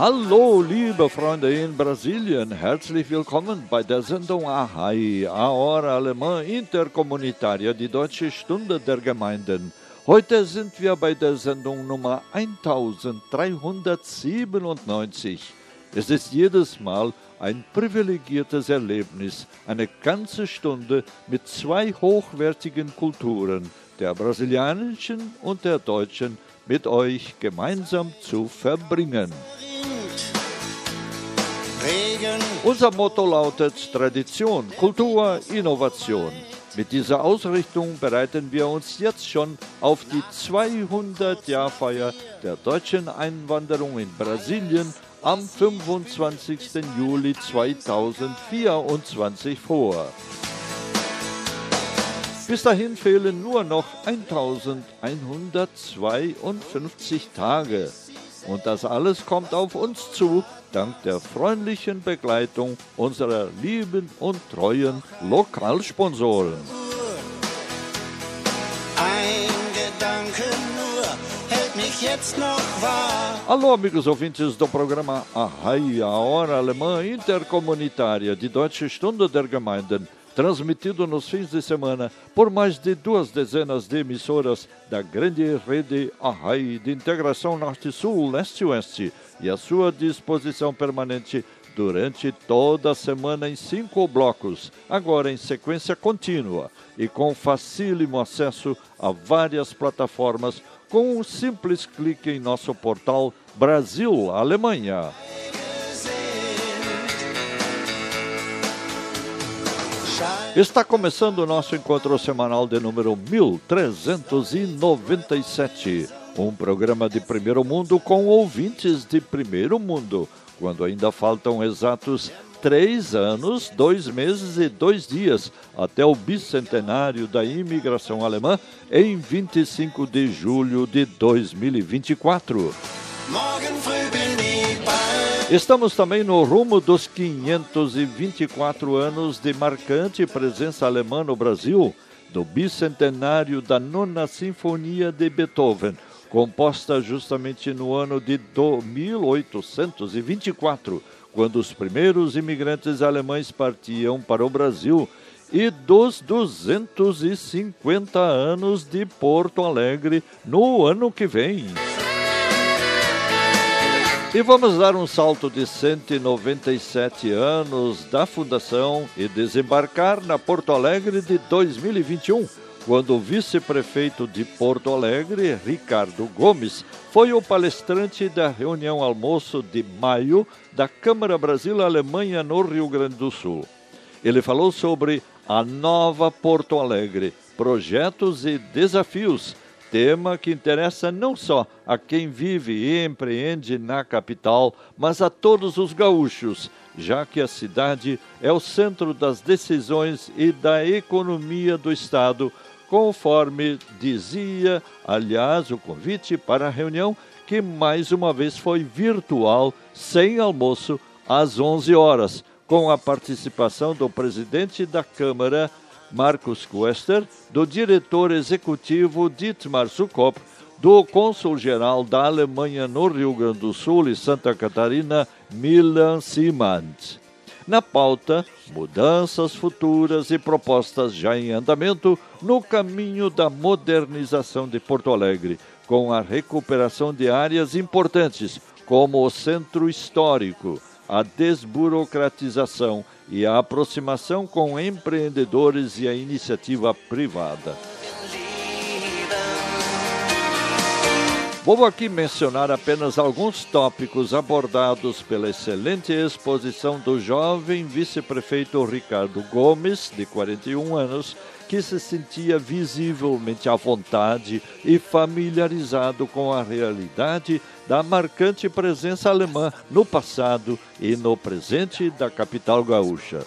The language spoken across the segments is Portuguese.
Hallo, liebe Freunde in Brasilien, herzlich willkommen bei der Sendung Ahai, a Hora Alemã Interkommunitaria, die Deutsche Stunde der Gemeinden. Heute sind wir bei der Sendung Nummer 1397. Es ist jedes Mal ein privilegiertes Erlebnis, eine ganze Stunde mit zwei hochwertigen Kulturen, der brasilianischen und der deutschen, mit euch gemeinsam zu verbringen. Unser Motto lautet Tradition, Kultur, Innovation. Mit dieser Ausrichtung bereiten wir uns jetzt schon auf die 200-Jahr-Feier der deutschen Einwanderung in Brasilien am 25. Juli 2024 vor. Bis dahin fehlen nur noch 1152 Tage. Und das alles kommt auf uns zu, dank der freundlichen Begleitung unserer lieben und treuen Lokalsponsoren. Ein Gedanke nur hält mich jetzt noch wahr. Alô, amigos ouvintes do programa Arrai, a Hora Alemã Intercomunitária de Deutsche Stunde der Gemeinden, transmitido nos fins de semana por mais de duas dezenas de emissoras da grande rede Arrai de integração Norte-Sul, Leste-Oeste, e à sua disposição permanente durante toda a semana em cinco blocos, agora em sequência contínua e com facílimo acesso a várias plataformas com um simples clique em nosso portal Brasil Alemanha. Está começando o nosso encontro semanal de número 1397. Um programa de primeiro mundo com ouvintes de primeiro mundo, quando ainda faltam exatos três anos, dois meses e dois dias até o bicentenário da imigração alemã em 25 de julho de 2024. Morgen früh Estamos também no rumo dos 524 anos de marcante presença alemã no Brasil, do bicentenário da Nona Sinfonia de Beethoven, composta justamente no ano de do- 1824, quando os primeiros imigrantes alemães partiam para o Brasil, e dos 250 anos de Porto Alegre no ano que vem. E vamos dar um salto de 197 anos da fundação e desembarcar na Porto Alegre de 2021, quando o vice-prefeito de Porto Alegre, Ricardo Gomes, foi o palestrante da reunião almoço de maio da Câmara Brasil-Alemanha no Rio Grande do Sul. Ele falou sobre a nova Porto Alegre, projetos e desafios, tema que interessa não só a quem vive e empreende na capital, mas a todos os gaúchos, já que a cidade é o centro das decisões e da economia do Estado, conforme dizia, aliás, o convite para a reunião, que mais uma vez foi virtual, sem almoço, às 11 horas, com a participação do presidente da Câmara, Marcos Quester, do diretor executivo Dietmar Sukop, do cônsul-geral da Alemanha no Rio Grande do Sul e Santa Catarina, Milan Simant. Na pauta, mudanças futuras e propostas já em andamento no caminho da modernização de Porto Alegre, com a recuperação de áreas importantes, como o centro histórico, a desburocratização e a aproximação com empreendedores e a iniciativa privada. Vou aqui mencionar apenas alguns tópicos abordados pela excelente exposição do jovem vice-prefeito Ricardo Gomes, de 41 anos, que se sentia visivelmente à vontade e familiarizado com a realidade da marcante presença alemã no passado e no presente da capital gaúcha.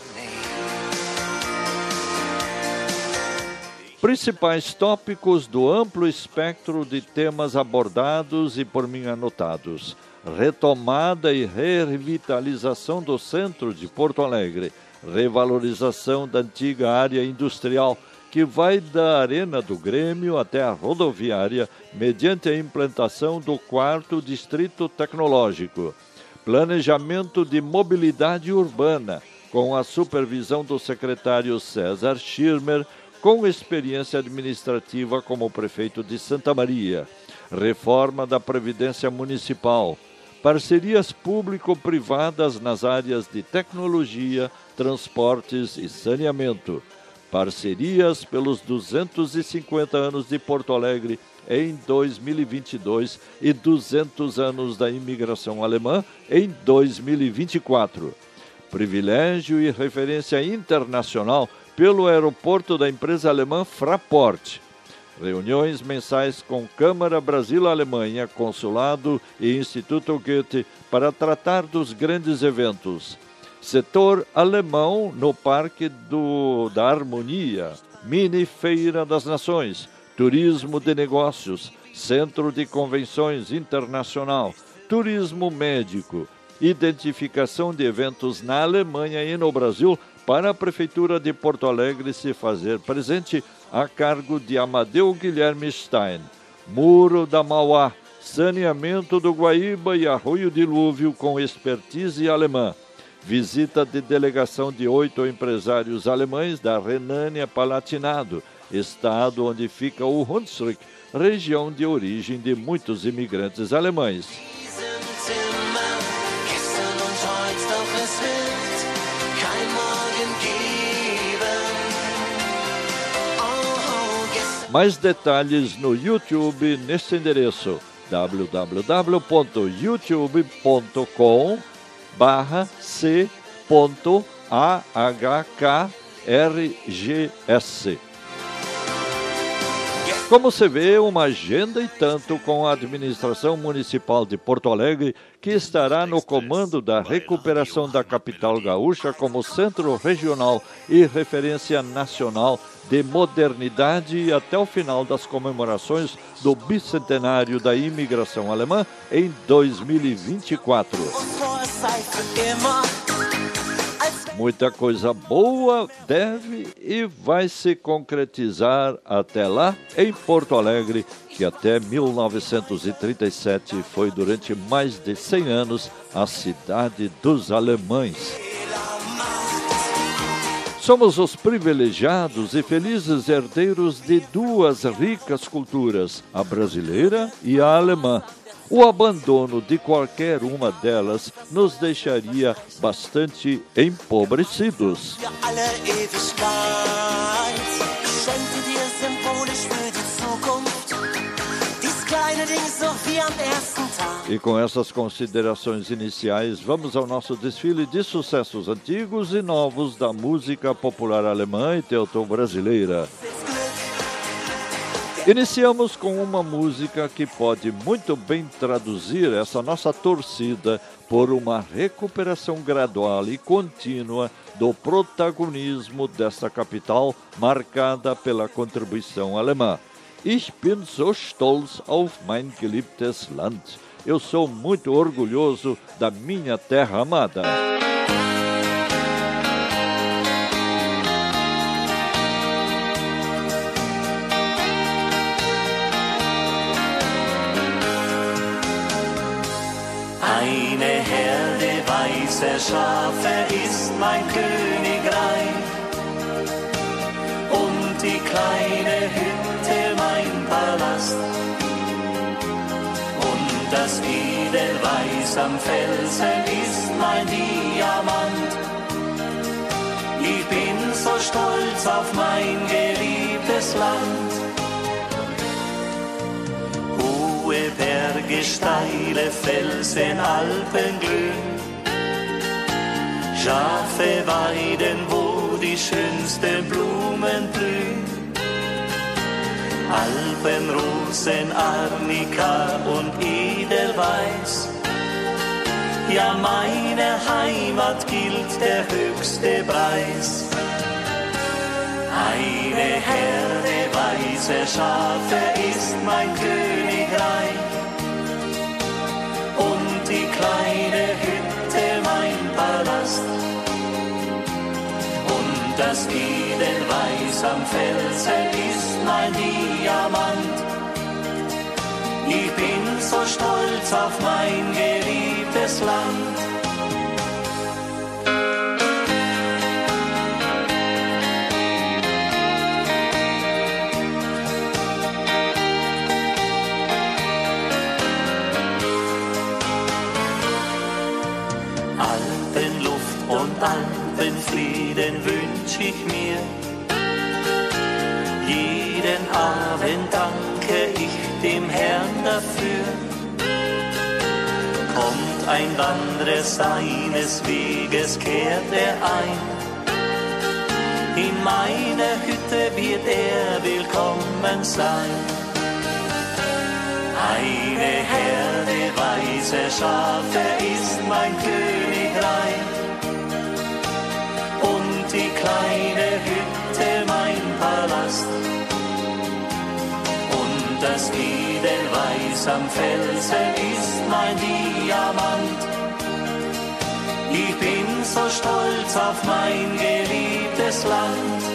Principais tópicos do amplo espectro de temas abordados e por mim anotados. Retomada e revitalização do centro de Porto Alegre. Revalorização da antiga área industrial, que vai da Arena do Grêmio até a rodoviária, mediante a implantação do quarto Distrito Tecnológico. Planejamento de mobilidade urbana, com a supervisão do secretário César Schirmer com experiência administrativa como prefeito de Santa Maria, reforma da Previdência Municipal, parcerias público-privadas nas áreas de tecnologia, transportes e saneamento, parcerias pelos 250 anos de Porto Alegre em 2022 e 200 anos da imigração alemã em 2024. Privilégio e referência internacional pelo aeroporto da empresa alemã Fraport. Reuniões mensais com Câmara Brasil-Alemanha, Consulado e Instituto Goethe para tratar dos grandes eventos. Setor alemão no Parque do, da Harmonia, Mini Feira das Nações, Turismo de Negócios, Centro de Convenções Internacional, Turismo Médico, identificação de eventos na Alemanha e no Brasil para a Prefeitura de Porto Alegre se fazer presente a cargo de Amadeu Guilherme Stein. Muro da Mauá, saneamento do Guaíba e Arroio Dilúvio com expertise alemã. Visita de delegação de oito empresários alemães da Renânia Palatinado, estado onde fica o Hunsrück, região de origem de muitos imigrantes alemães. Mais detalhes no YouTube neste endereço www.youtube.com barra c.ahkrgs. Como se vê, uma agenda e tanto com a administração municipal de Porto Alegre, que estará no comando da recuperação da capital gaúcha como centro regional e referência nacional de modernidade até o final das comemorações do bicentenário da imigração alemã em 2024. Muita coisa boa deve e vai se concretizar até lá em Porto Alegre, que até 1937 foi durante mais de 100 anos a cidade dos alemães. Somos os privilegiados e felizes herdeiros de duas ricas culturas, a brasileira e a alemã o abandono de qualquer uma delas nos deixaria bastante empobrecidos. E com essas considerações iniciais, vamos ao nosso desfile de sucessos antigos e novos da música popular alemã e teuto-brasileira. Iniciamos com uma música que pode muito bem traduzir essa nossa torcida por uma recuperação gradual e contínua do protagonismo dessa capital marcada pela contribuição alemã. Ich bin so stolz auf mein geliebtes Land. Eu sou muito orgulhoso da minha terra amada. Der Schafe ist mein Königreich und die kleine Hütte mein Palast und das Edelweiß am Felsen ist mein Diamant. Ich bin so stolz auf mein geliebtes Land. Hohe Berge, steile Felsen, Alpen glühen. Schafe weiden, wo die schönsten Blumen blühen. Alpenrosen, Arnika und Edelweiß. Ja, meine Heimat gilt der höchste Preis. Eine Herde weiße Schafe ist mein Königreich und die kleine Hütte das Edelweiß am Felsen ist mein Diamant. Ich bin so stolz auf mein geliebtes Land. Alpenluft und Alpenfrieden wünsch ich mir. Jeden Abend danke ich dem Herrn dafür. Kommt ein Wanderer seines Weges, kehrt er ein. In meiner Hütte wird er willkommen sein. Eine Herde weiße Schafe ist mein Königreich kleine Hütte mein Palast und das Edelweiß am Felsen ist mein Diamant. Ich bin so stolz auf mein geliebtes Land.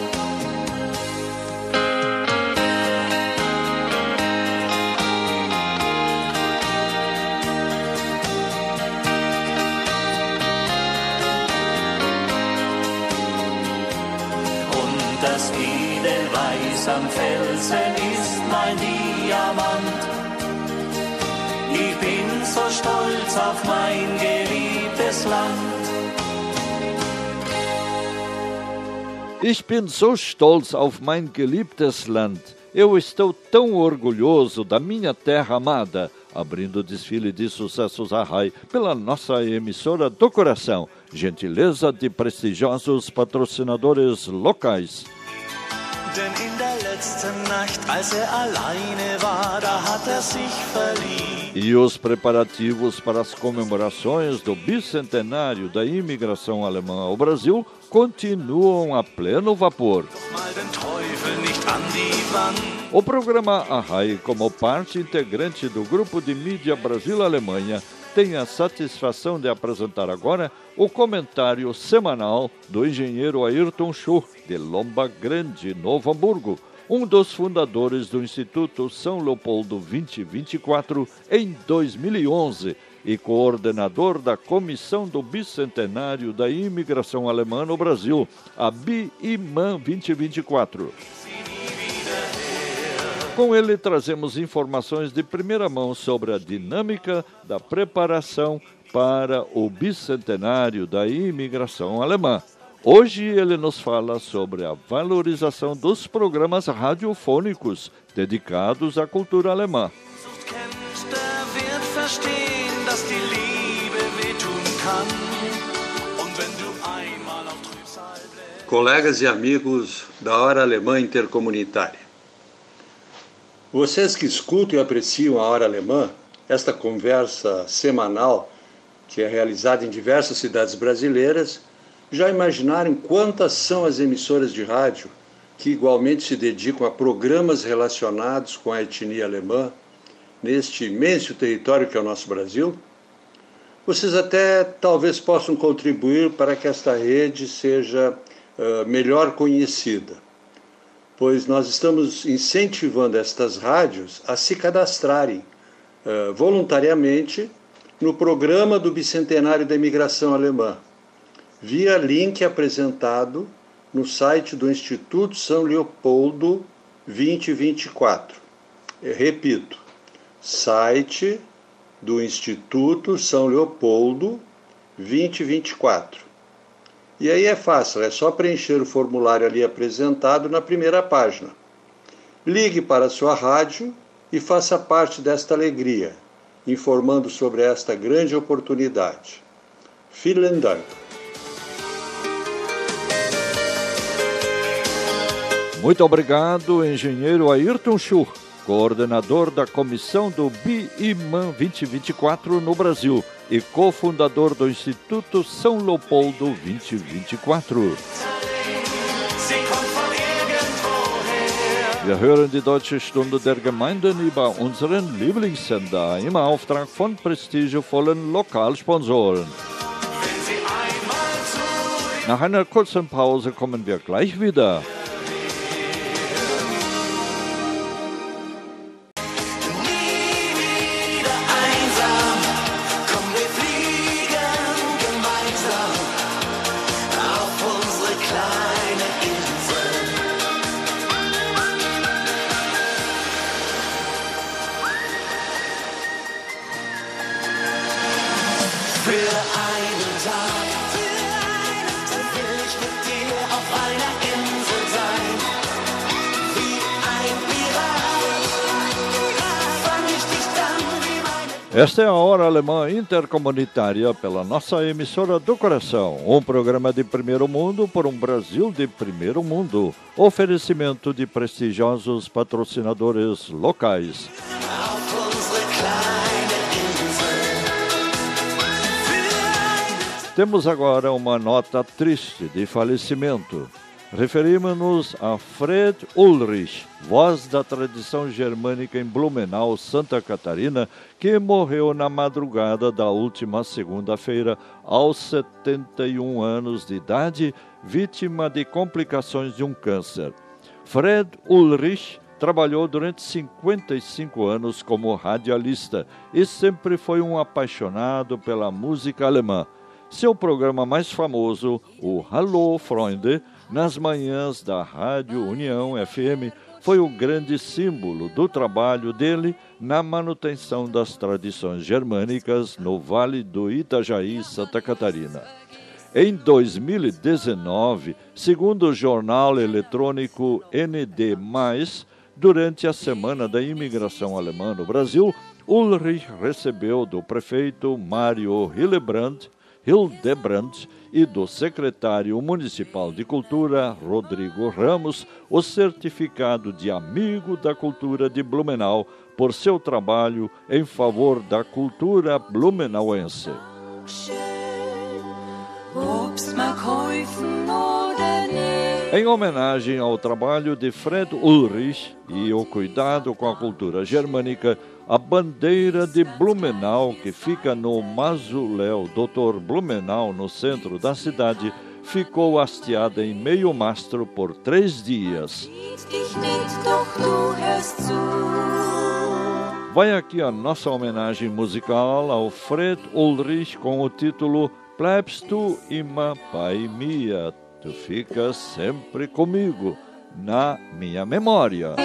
Am Felsen ist mein Diamant. Ich bin so stolz auf mein geliebtes Land. Ich bin so stolz auf mein geliebtes land. Eu estou tão orgulhoso da minha terra amada. Abrindo o desfile de sucessos a RAI pela nossa emissora do coração. Gentileza de prestigiosos patrocinadores locais. Denn E os preparativos para as comemorações do bicentenário da imigração alemã ao Brasil continuam a pleno vapor. O programa Arrai, como parte integrante do grupo de mídia Brasil-Alemanha, tem a satisfação de apresentar agora o comentário semanal do engenheiro Ayrton Schuh, de Lomba Grande, Novo Hamburgo, um dos fundadores do Instituto São Leopoldo 2024 em 2011 e coordenador da Comissão do Bicentenário da Imigração Alemã no Brasil, a BIMAN 2024. Com ele trazemos informações de primeira mão sobre a dinâmica da preparação para o bicentenário da imigração alemã. Hoje ele nos fala sobre a valorização dos programas radiofônicos dedicados à cultura alemã. Colegas e amigos da Hora Alemã Intercomunitária. Vocês que escutam e apreciam a Hora Alemã, esta conversa semanal que é realizada em diversas cidades brasileiras, já imaginaram quantas são as emissoras de rádio que igualmente se dedicam a programas relacionados com a etnia alemã neste imenso território que é o nosso Brasil? Vocês até talvez possam contribuir para que esta rede seja uh, melhor conhecida, pois nós estamos incentivando estas rádios a se cadastrarem uh, voluntariamente no programa do Bicentenário da Imigração Alemã, via link apresentado no site do Instituto São Leopoldo 2024. Eu repito, site do Instituto São Leopoldo 2024. E aí é fácil, é só preencher o formulário ali apresentado na primeira página. Ligue para a sua rádio e faça parte desta alegria, informando sobre esta grande oportunidade. Vielen Dank. Muito obrigado, engenheiro Ayrton Schur, coordenador da comissão do BIMAN 2024 no Brasil e cofundador do Instituto São Leopoldo 2024. Wir hören die Deutsche Stunde der Gemeinden über unseren Lieblingssender im Auftrag von prestigevollen Lokalsponsoren. Nach einer kurzen Pause kommen wir gleich wieder. Esta é a Hora Alemã Intercomunitária pela nossa emissora do coração. Um programa de primeiro mundo por um Brasil de primeiro mundo. Oferecimento de prestigiosos patrocinadores locais. Temos agora uma nota triste de falecimento. Referimos-nos a Fred Ulrich, voz da tradição germânica em Blumenau, Santa Catarina, que morreu na madrugada da última segunda-feira, aos 71 anos de idade, vítima de complicações de um câncer. Fred Ulrich trabalhou durante 55 anos como radialista e sempre foi um apaixonado pela música alemã. Seu programa mais famoso, o Hallo Freunde, nas manhãs da Rádio União FM, foi o grande símbolo do trabalho dele na manutenção das tradições germânicas no Vale do Itajaí, Santa Catarina. Em 2019, segundo o jornal eletrônico ND, durante a Semana da Imigração Alemã no Brasil, Ulrich recebeu do prefeito Mário Hillebrand, Hildebrand e do secretário municipal de Cultura, Rodrigo Ramos, o certificado de amigo da cultura de Blumenau por seu trabalho em favor da cultura blumenauense. Em homenagem ao trabalho de Fred Ulrich e o cuidado com a cultura germânica, a bandeira de Blumenau, que fica no Mausoléu Dr. Blumenau, no centro da cidade, ficou hasteada em meio mastro por três dias. Vai aqui a nossa homenagem musical ao Fred Ulrich com o título Bleibst du immer bei mir? Tu ficas sempre comigo, na minha memória.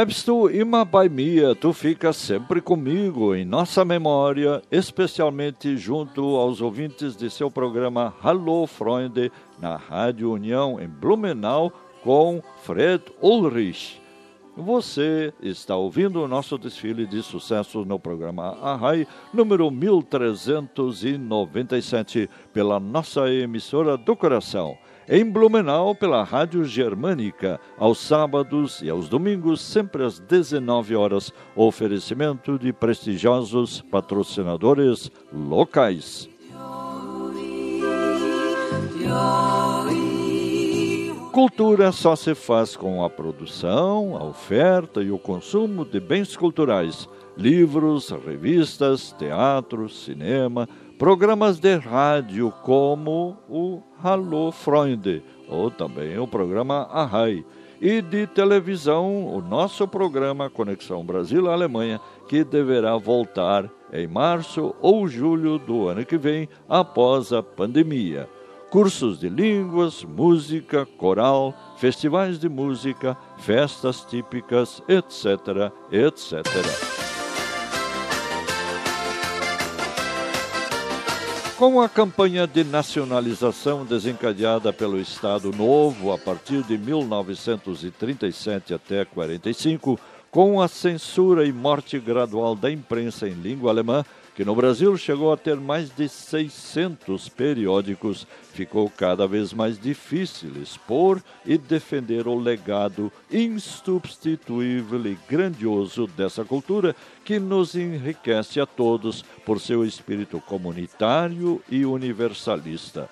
Bleibst du immer bei tu ficas sempre comigo, em nossa memória, especialmente junto aos ouvintes de seu programa Hallo Freunde, na Rádio União, em Blumenau, com Fred Ulrich. Você está ouvindo o nosso desfile de sucesso no programa Arrai, número 1397, pela nossa emissora do coração. Em Blumenau, pela Rádio Germânica, aos sábados e aos domingos, sempre às 19 horas. Oferecimento de prestigiosos patrocinadores locais. Cultura só se faz com a produção, a oferta e o consumo de bens culturais, livros, revistas, teatro, cinema, programas de rádio como o Hallo Freunde, ou também o programa Arrai, e de televisão, o nosso programa Conexão Brasil-Alemanha, que deverá voltar em março ou julho do ano que vem, após a pandemia cursos de línguas, música, coral, festivais de música, festas típicas, etc., etc. Com a campanha de nacionalização desencadeada pelo Estado Novo a partir de 1937 até 45, com a censura e morte gradual da imprensa em língua alemã, que no Brasil chegou a ter mais de 600 periódicos, ficou cada vez mais difícil expor e defender o legado insubstituível e grandioso dessa cultura que nos enriquece a todos por seu espírito comunitário e universalista.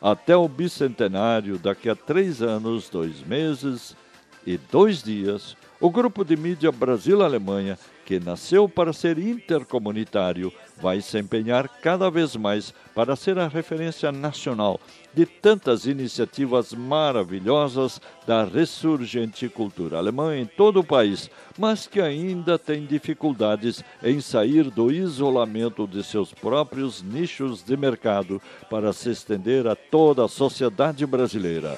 Até o bicentenário, daqui a três anos, dois meses e dois dias, o grupo de mídia Brasil-Alemanha, que nasceu para ser intercomunitário, vai se empenhar cada vez mais para ser a referência nacional de tantas iniciativas maravilhosas da ressurgente cultura alemã em todo o país, mas que ainda tem dificuldades em sair do isolamento de seus próprios nichos de mercado para se estender a toda a sociedade brasileira.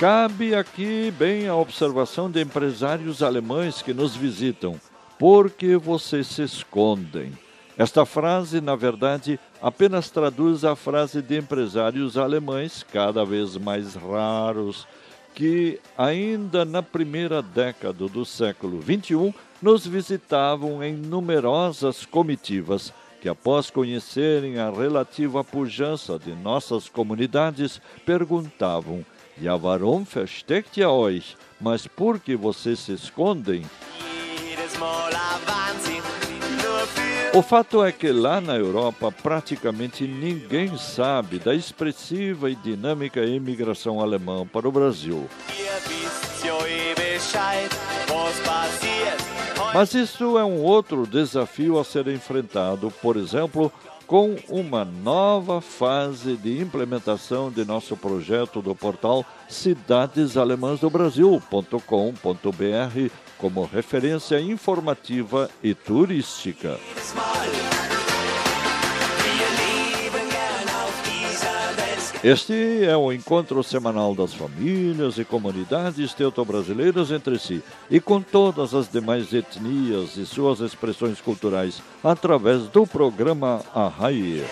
Cabe aqui bem a observação de empresários alemães que nos visitam. Por que vocês se escondem? Esta frase, na verdade, apenas traduz a frase de empresários alemães, cada vez mais raros, que ainda na primeira década do século XXI nos visitavam em numerosas comitivas que, após conhecerem a relativa pujança de nossas comunidades, perguntavam Ja, warum versteckt ihr euch? Mas por que vocês se escondem? O fato é que lá na Europa praticamente ninguém sabe da expressiva e dinâmica imigração alemã para o Brasil. Ja eh. Mas isso é um outro desafio a ser enfrentado, por exemplo, com uma nova fase de implementação de nosso projeto do portal Cidades Alemãs do Brasil.com.br como referência informativa e turística. Este é o encontro semanal das famílias e comunidades teuto-brasileiras entre si e com todas as demais etnias e suas expressões culturais através do programa Arraia.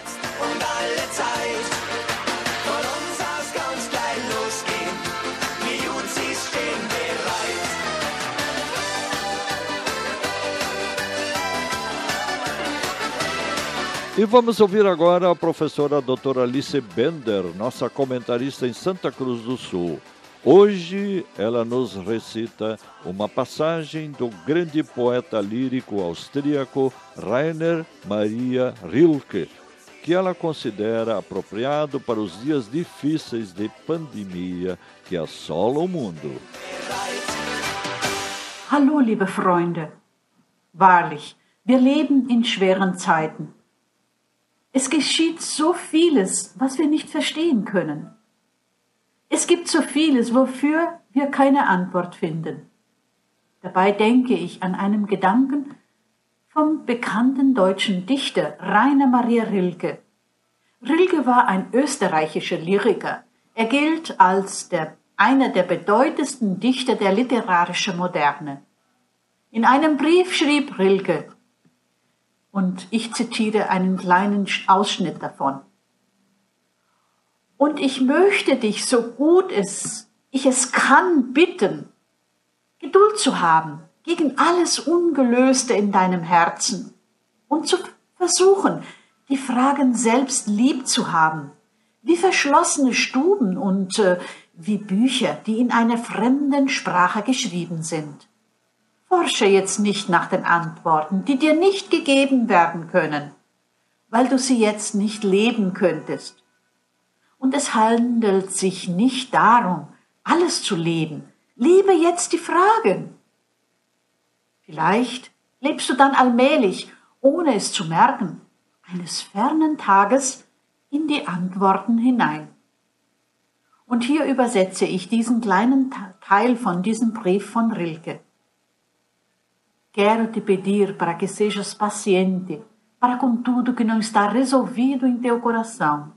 E vamos ouvir agora a professora doutora Alice Bender, nossa comentarista em Santa Cruz do Sul. Hoje ela nos recita uma passagem do grande poeta lírico austríaco Rainer Maria Rilke, que ela considera apropriado para os dias difíceis de pandemia que assolam o mundo. Hallo, liebe Freunde. Wahrlich, wir leben in schweren Zeiten. Es geschieht so vieles, was wir nicht verstehen können. Es gibt so vieles, wofür wir keine Antwort finden. Dabei denke ich an einen Gedanken vom bekannten deutschen Dichter Rainer Maria Rilke. Rilke war ein österreichischer Lyriker. Er gilt als der, einer der bedeutendsten Dichter der literarischen Moderne. In einem Brief schrieb Rilke, und ich zitiere einen kleinen Ausschnitt davon. Und ich möchte dich, so gut es ich es kann, bitten, Geduld zu haben gegen alles Ungelöste in deinem Herzen und zu versuchen, die Fragen selbst lieb zu haben, wie verschlossene Stuben und äh, wie Bücher, die in einer fremden Sprache geschrieben sind. Forsche jetzt nicht nach den Antworten, die dir nicht gegeben werden können, weil du sie jetzt nicht leben könntest. Und es handelt sich nicht darum, alles zu leben. Liebe jetzt die Fragen. Vielleicht lebst du dann allmählich, ohne es zu merken, eines fernen Tages in die Antworten hinein. Und hier übersetze ich diesen kleinen Teil von diesem Brief von Rilke. Quero te pedir para que sejas paciente para com tudo que não está resolvido em teu coração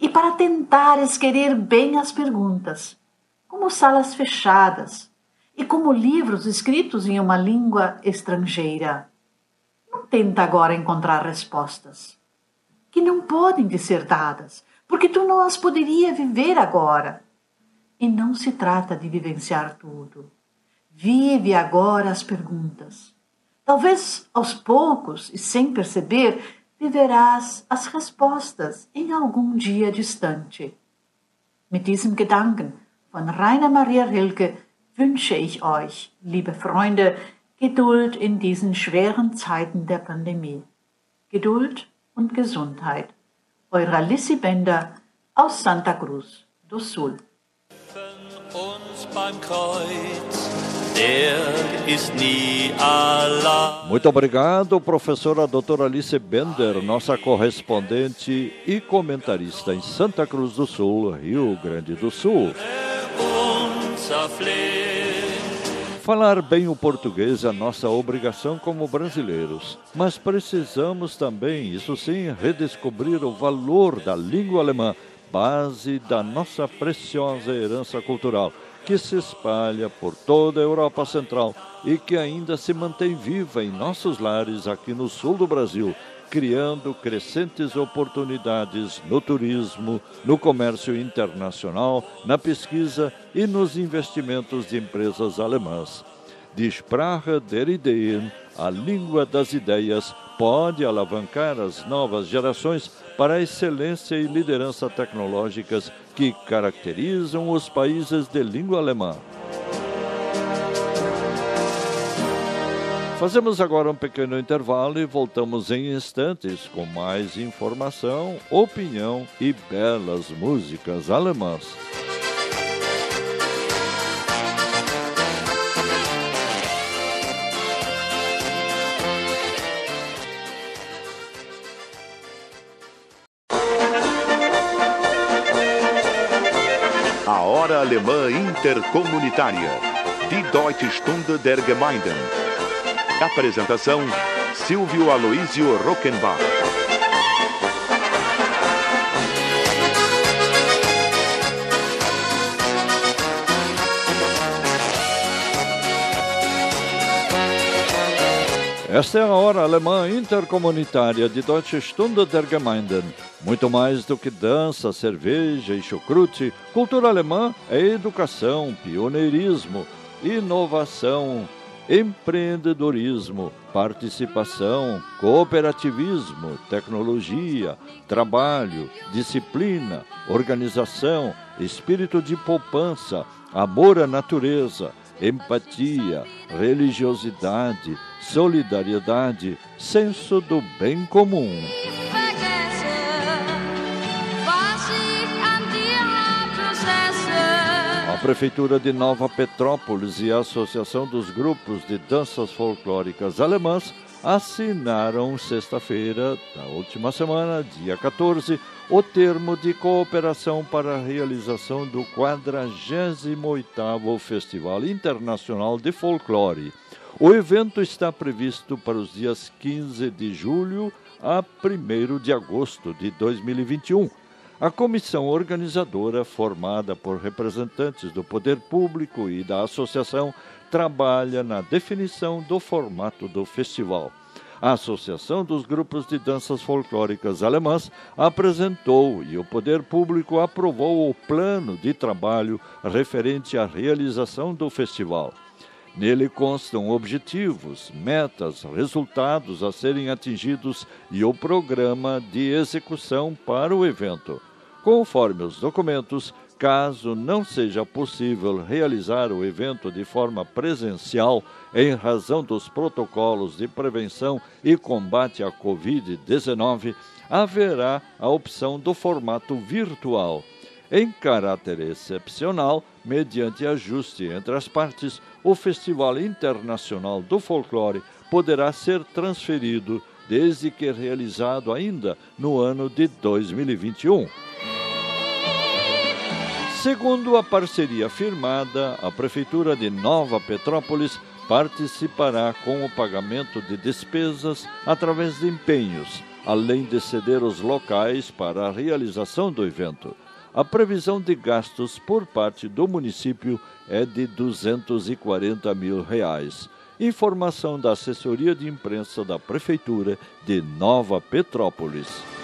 e para tentares querer bem as perguntas, como salas fechadas e como livros escritos em uma língua estrangeira. Não tenta agora encontrar respostas que não podem lhe ser dadas, porque tu não as poderia viver agora. E não se trata de vivenciar tudo. Vive agora as perguntas. Talvez aos poucos e sem perceber, viverás as respostas em algum dia distante. Mit diesem Gedanken von Rainer Maria Rilke wünsche ich euch, liebe Freunde, Geduld in diesen schweren Zeiten der Pandemie. Geduld und Gesundheit. Eure Lissy Bender aus Santa Cruz do Sul. uns beim Kreuz, Muito obrigado, professora doutora Alice Bender, nossa correspondente e comentarista em Santa Cruz do Sul, Rio Grande do Sul. Falar bem o português é nossa obrigação como brasileiros, mas precisamos também, isso sim, redescobrir o valor da língua alemã, base da nossa preciosa herança cultural, que se espalha por toda a Europa Central e que ainda se mantém viva em nossos lares aqui no sul do Brasil, criando crescentes oportunidades no turismo, no comércio internacional, na pesquisa e nos investimentos de empresas alemãs. Die Sprache der Ideen, a língua das ideias, pode alavancar as novas gerações para a excelência e liderança tecnológicas que caracterizam os países de língua alemã. Fazemos agora um pequeno intervalo e voltamos em instantes com mais informação, opinião e belas músicas alemãs. Hora Alemã Intercomunitária. Die Deutsche Stunde der Gemeinden. Apresentação: Silvio Aloísio Rockenbach. Esta é a hora alemã intercomunitária de Deutsche Stunde der Gemeinden. Muito mais do que dança, cerveja e chucrute, cultura alemã é educação, pioneirismo, inovação, empreendedorismo, participação, cooperativismo, tecnologia, trabalho, disciplina, organização, espírito de poupança, amor à natureza, empatia, religiosidade, solidariedade, senso do bem comum. A Prefeitura de Nova Petrópolis e a Associação dos Grupos de Danças Folclóricas Alemãs assinaram sexta-feira da última semana, dia 14, o termo de cooperação para a realização do 48º Festival Internacional de Folclore. O evento está previsto para os dias 15 de julho a 1 de agosto de 2021. A comissão organizadora, formada por representantes do poder público e da associação, trabalha na definição do formato do festival. A Associação dos Grupos de Danças Folclóricas Alemãs apresentou e o poder público aprovou o plano de trabalho referente à realização do festival. Nele constam objetivos, metas, resultados a serem atingidos e o programa de execução para o evento. Conforme os documentos, caso não seja possível realizar o evento de forma presencial em razão dos protocolos de prevenção e combate à Covid-19, haverá a opção do formato virtual. Em caráter excepcional, mediante ajuste entre as partes, o Festival Internacional do Folclore poderá ser transferido, desde que realizado ainda no ano de 2021. Segundo a parceria firmada, a Prefeitura de Nova Petrópolis participará com o pagamento de despesas através de empenhos, além de ceder os locais para a realização do evento. A previsão de gastos por parte do município é de 240 mil reais. Informação da assessoria de imprensa da Prefeitura de Nova Petrópolis.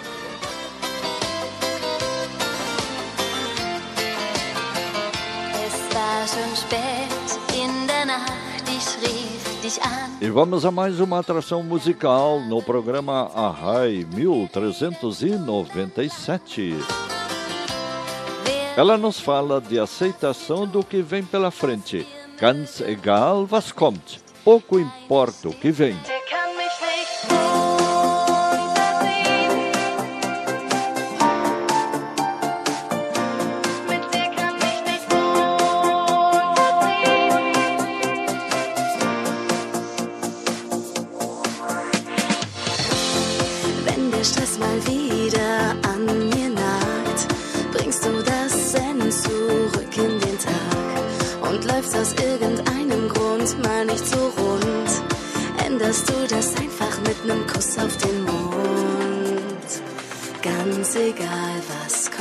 E vamos a mais uma atração musical no programa Arrai 1397. Ela nos fala de aceitação do que vem pela frente. Ganz egal was kommt. Pouco importa o que vem. Ganz egal, was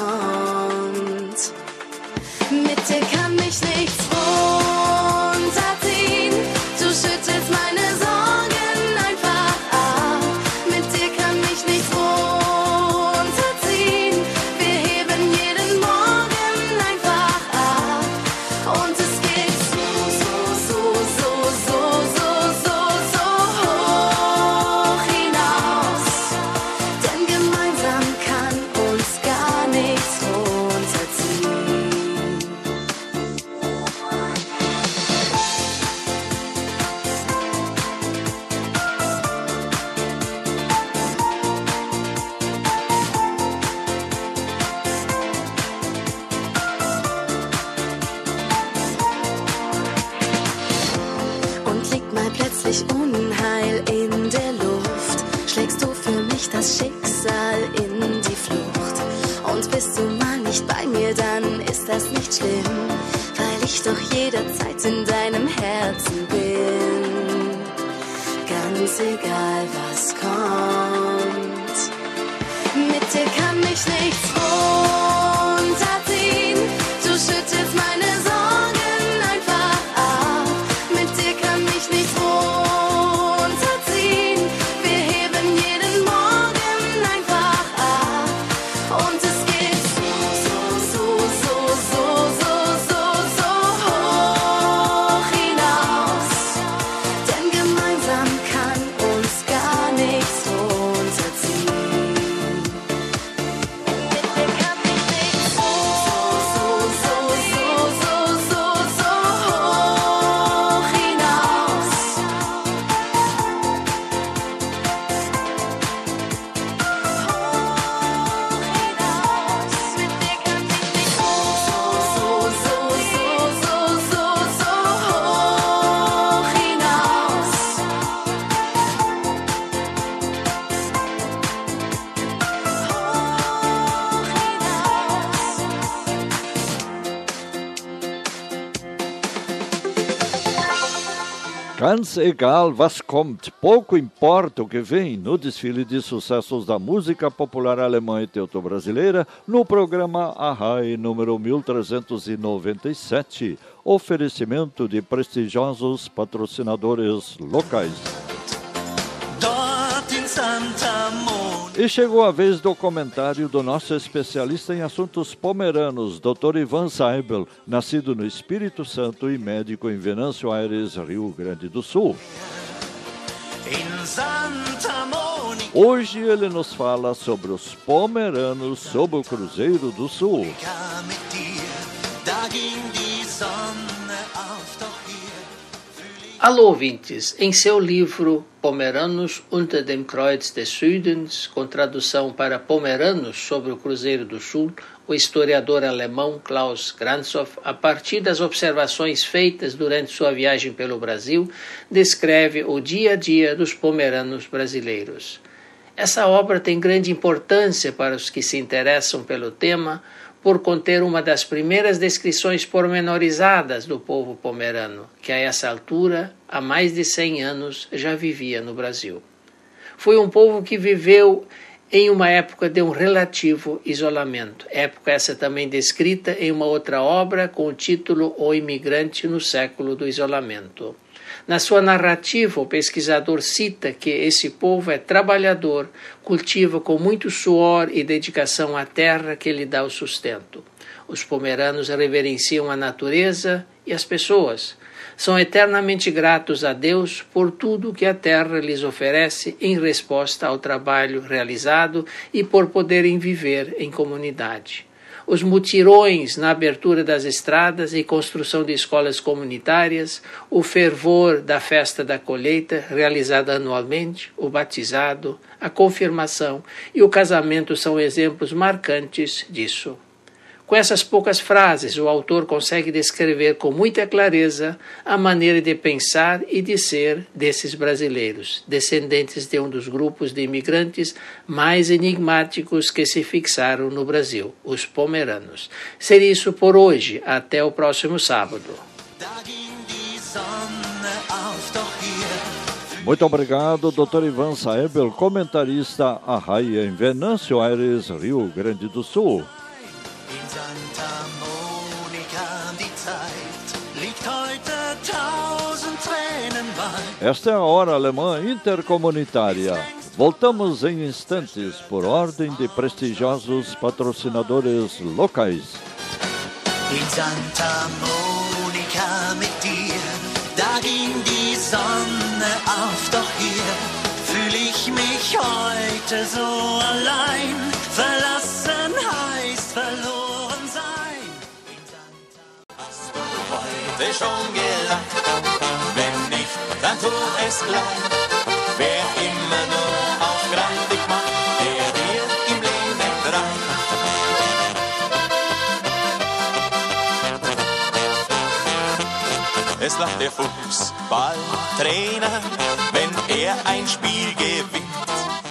Ganz egal was kommt, pouco importa o que vem no desfile de sucessos da música popular alemã e teuto-brasileira no programa Arrai número 1397, oferecimento de prestigiosos patrocinadores locais. Dort. E chegou a vez do comentário do nosso especialista em assuntos pomeranos, Dr. Ivan Seibel, nascido no Espírito Santo e médico em Venâncio Aires, Rio Grande do Sul. Hoje ele nos fala sobre os pomeranos sob o Cruzeiro do Sul. Alô, ouvintes! Em seu livro Pomeranos unter dem Kreuz des Südens, com tradução para Pomeranos sobre o Cruzeiro do Sul, o historiador alemão Klaus Granzow, a partir das observações feitas durante sua viagem pelo Brasil, descreve o dia a dia dos pomeranos brasileiros. Essa obra tem grande importância para os que se interessam pelo tema, por conter uma das primeiras descrições pormenorizadas do povo pomerano, que a essa altura, há mais de 100 anos, já vivia no Brasil. Foi um povo que viveu em uma época de um relativo isolamento, época essa também descrita em uma outra obra com o título O Imigrante no Século do Isolamento. Na sua narrativa, o pesquisador cita que esse povo é trabalhador, cultiva com muito suor e dedicação a terra que lhe dá o sustento. Os pomeranos reverenciam a natureza e as pessoas. São eternamente gratos a Deus por tudo que a terra lhes oferece em resposta ao trabalho realizado e por poderem viver em comunidade os mutirões na abertura das estradas e construção de escolas comunitárias, o fervor da festa da colheita, realizada anualmente, o batizado, a confirmação e o casamento são exemplos marcantes disso. Com essas poucas frases, o autor consegue descrever com muita clareza a maneira de pensar e de ser desses brasileiros, descendentes de um dos grupos de imigrantes mais enigmáticos que se fixaram no Brasil, os pomeranos. Seria isso por hoje. Até o próximo sábado. Muito obrigado, Dr. Ivan Saebel, comentarista a raia em Venâncio Aires, Rio Grande do Sul. In Santa Monica die Zeit liegt heute tausend Tränen bei. Esta é a Hora Alemã Intercomunitária. Voltamos em instantes por ordem de prestigiosos patrocinadores locais. In Santa Monica mit dir, da ging die Sonne auf, doch hier fühle ich mich heute so allein. Verlassen heißt verloren heute schon gelacht? Wenn nicht, dann tu es gleich. Wer immer nur auf grandig macht, Es lacht der Fußballtrainer, wenn er ein Spiel gewinnt.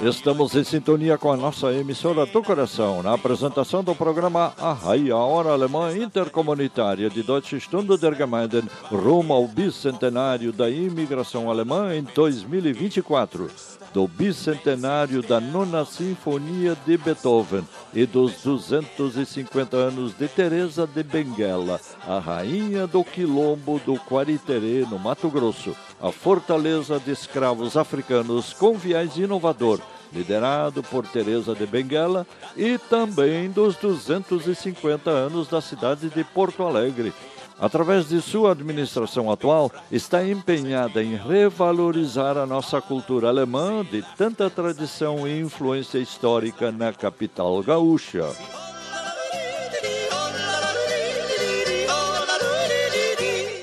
Estamos em sintonia com a nossa emissora do coração, na apresentação do programa Arrai, a hora alemã intercomunitária de Deutsche Stunde der Gemeinden, rumo ao bicentenário da imigração alemã em 2024, do bicentenário da nona sinfonia de Beethoven e dos 250 anos de Teresa de Benguela, a rainha do quilombo do Quariterê, no Mato Grosso, a fortaleza de escravos africanos com viés inovador, liderado por Teresa de Benguela, e também dos 250 anos da cidade de Porto Alegre. Através de sua administração atual, está empenhada em revalorizar a nossa cultura alemã de tanta tradição e influência histórica na capital gaúcha.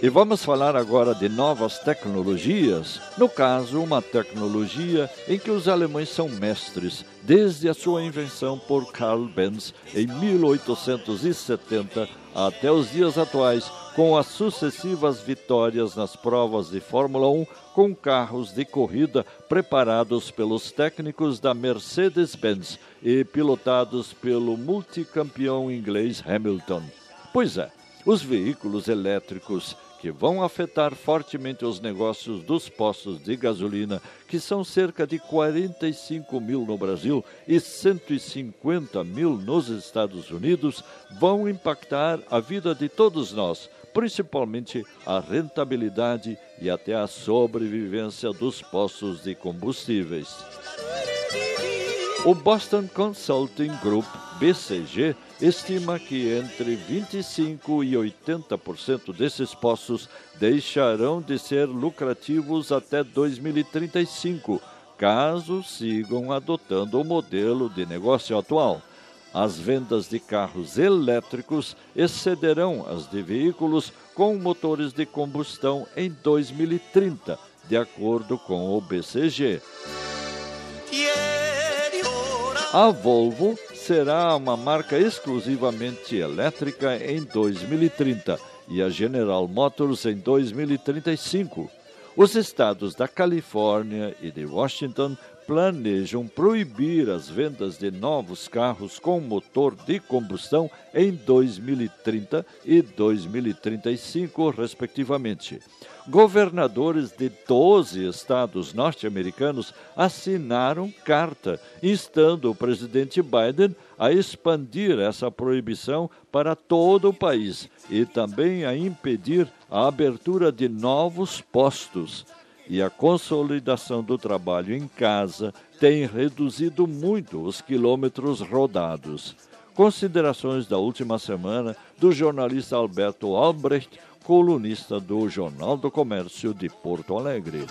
E vamos falar agora de novas tecnologias. No caso, uma tecnologia em que os alemães são mestres desde a sua invenção por Karl Benz em 1870 até os dias atuais, com as sucessivas vitórias nas provas de Fórmula 1 com carros de corrida preparados pelos técnicos da Mercedes-Benz e pilotados pelo multicampeão inglês Hamilton. Pois é, os veículos elétricos que vão afetar fortemente os negócios dos postos de gasolina, que são cerca de 45 mil no Brasil e 150 mil nos Estados Unidos, vão impactar a vida de todos nós, principalmente a rentabilidade e até a sobrevivência dos postos de combustíveis. O Boston Consulting Group, BCG, estima que entre 25% e 80% desses postos deixarão de ser lucrativos até 2035, caso sigam adotando o modelo de negócio atual. As vendas de carros elétricos excederão as de veículos com motores de combustão em 2030, de acordo com o BCG. A Volvo será uma marca exclusivamente elétrica em 2030 e a General Motors em 2035. Os estados da Califórnia e de Washington planejam proibir as vendas de novos carros com motor de combustão em 2030 e 2035, respectivamente. Governadores de 12 estados norte-americanos assinaram carta instando o presidente Biden a expandir essa proibição para todo o país e também a impedir a abertura de novos postos e a consolidação do trabalho em casa tem reduzido muito os quilômetros rodados. Considerações da última semana do jornalista Alberto Albrecht, colunista do Jornal do Comércio de Porto Alegre.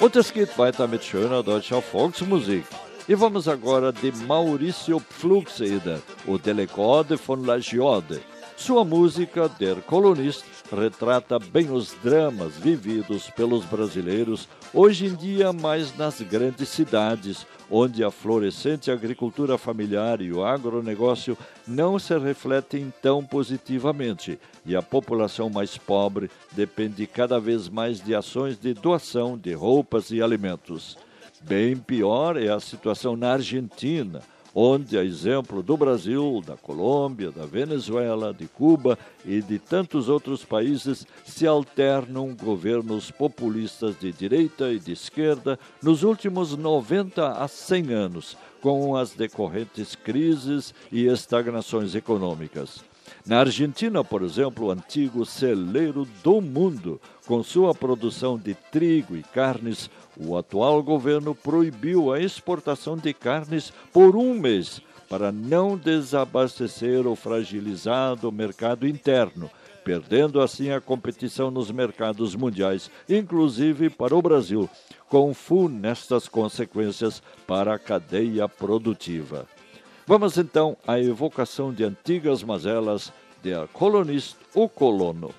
Und es geht weiter mit schöner deutscher Volksmusik. E vamos agora de Maurício Pflugseder, o delegode von La Giode. Sua música, Der Kolonist, retrata bem os dramas vividos pelos brasileiros hoje em dia mais nas grandes cidades, onde a florescente agricultura familiar e o agronegócio não se refletem tão positivamente e a população mais pobre depende cada vez mais de ações de doação de roupas e alimentos. Bem pior é a situação na Argentina, onde, a exemplo do Brasil, da Colômbia, da Venezuela, de Cuba e de tantos outros países, se alternam governos populistas de direita e de esquerda nos últimos 90 a 100 anos, com as decorrentes crises e estagnações econômicas. Na Argentina, por exemplo, o antigo celeiro do mundo, com sua produção de trigo e carnes, o atual governo proibiu a exportação de carnes por um mês para não desabastecer o fragilizado mercado interno, perdendo assim a competição nos mercados mundiais, inclusive para o Brasil, com funestas consequências para a cadeia produtiva. Vamos então à evocação de antigas mazelas de a colonista, o colono.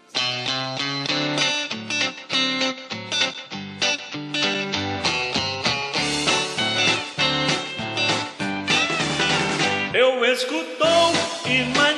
Eu escutou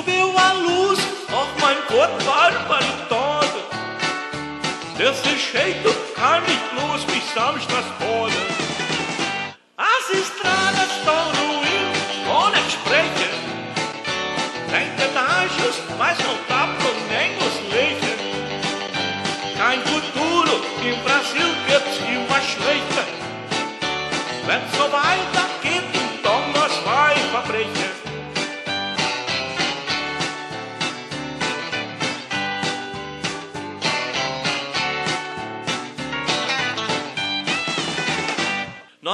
Subiu a luz, auch mein Gott war baritosa. Desse jeito kann ich bloß mich samstags fordern.